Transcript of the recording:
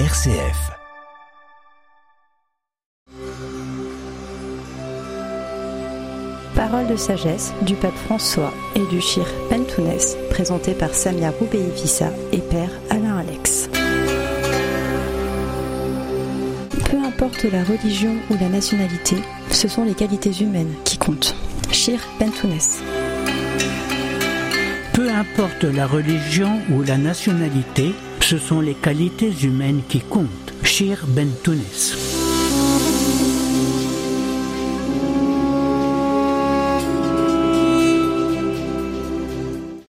RCF. Parole de sagesse du pape François et du Shir Pentounès, présenté par Samia Roubeï-Vissa et père Alain Alex. Peu importe la religion ou la nationalité, ce sont les qualités humaines qui comptent. Shir Pentounès. Importe la religion ou la nationalité, ce sont les qualités humaines qui comptent. Shir Bentounes.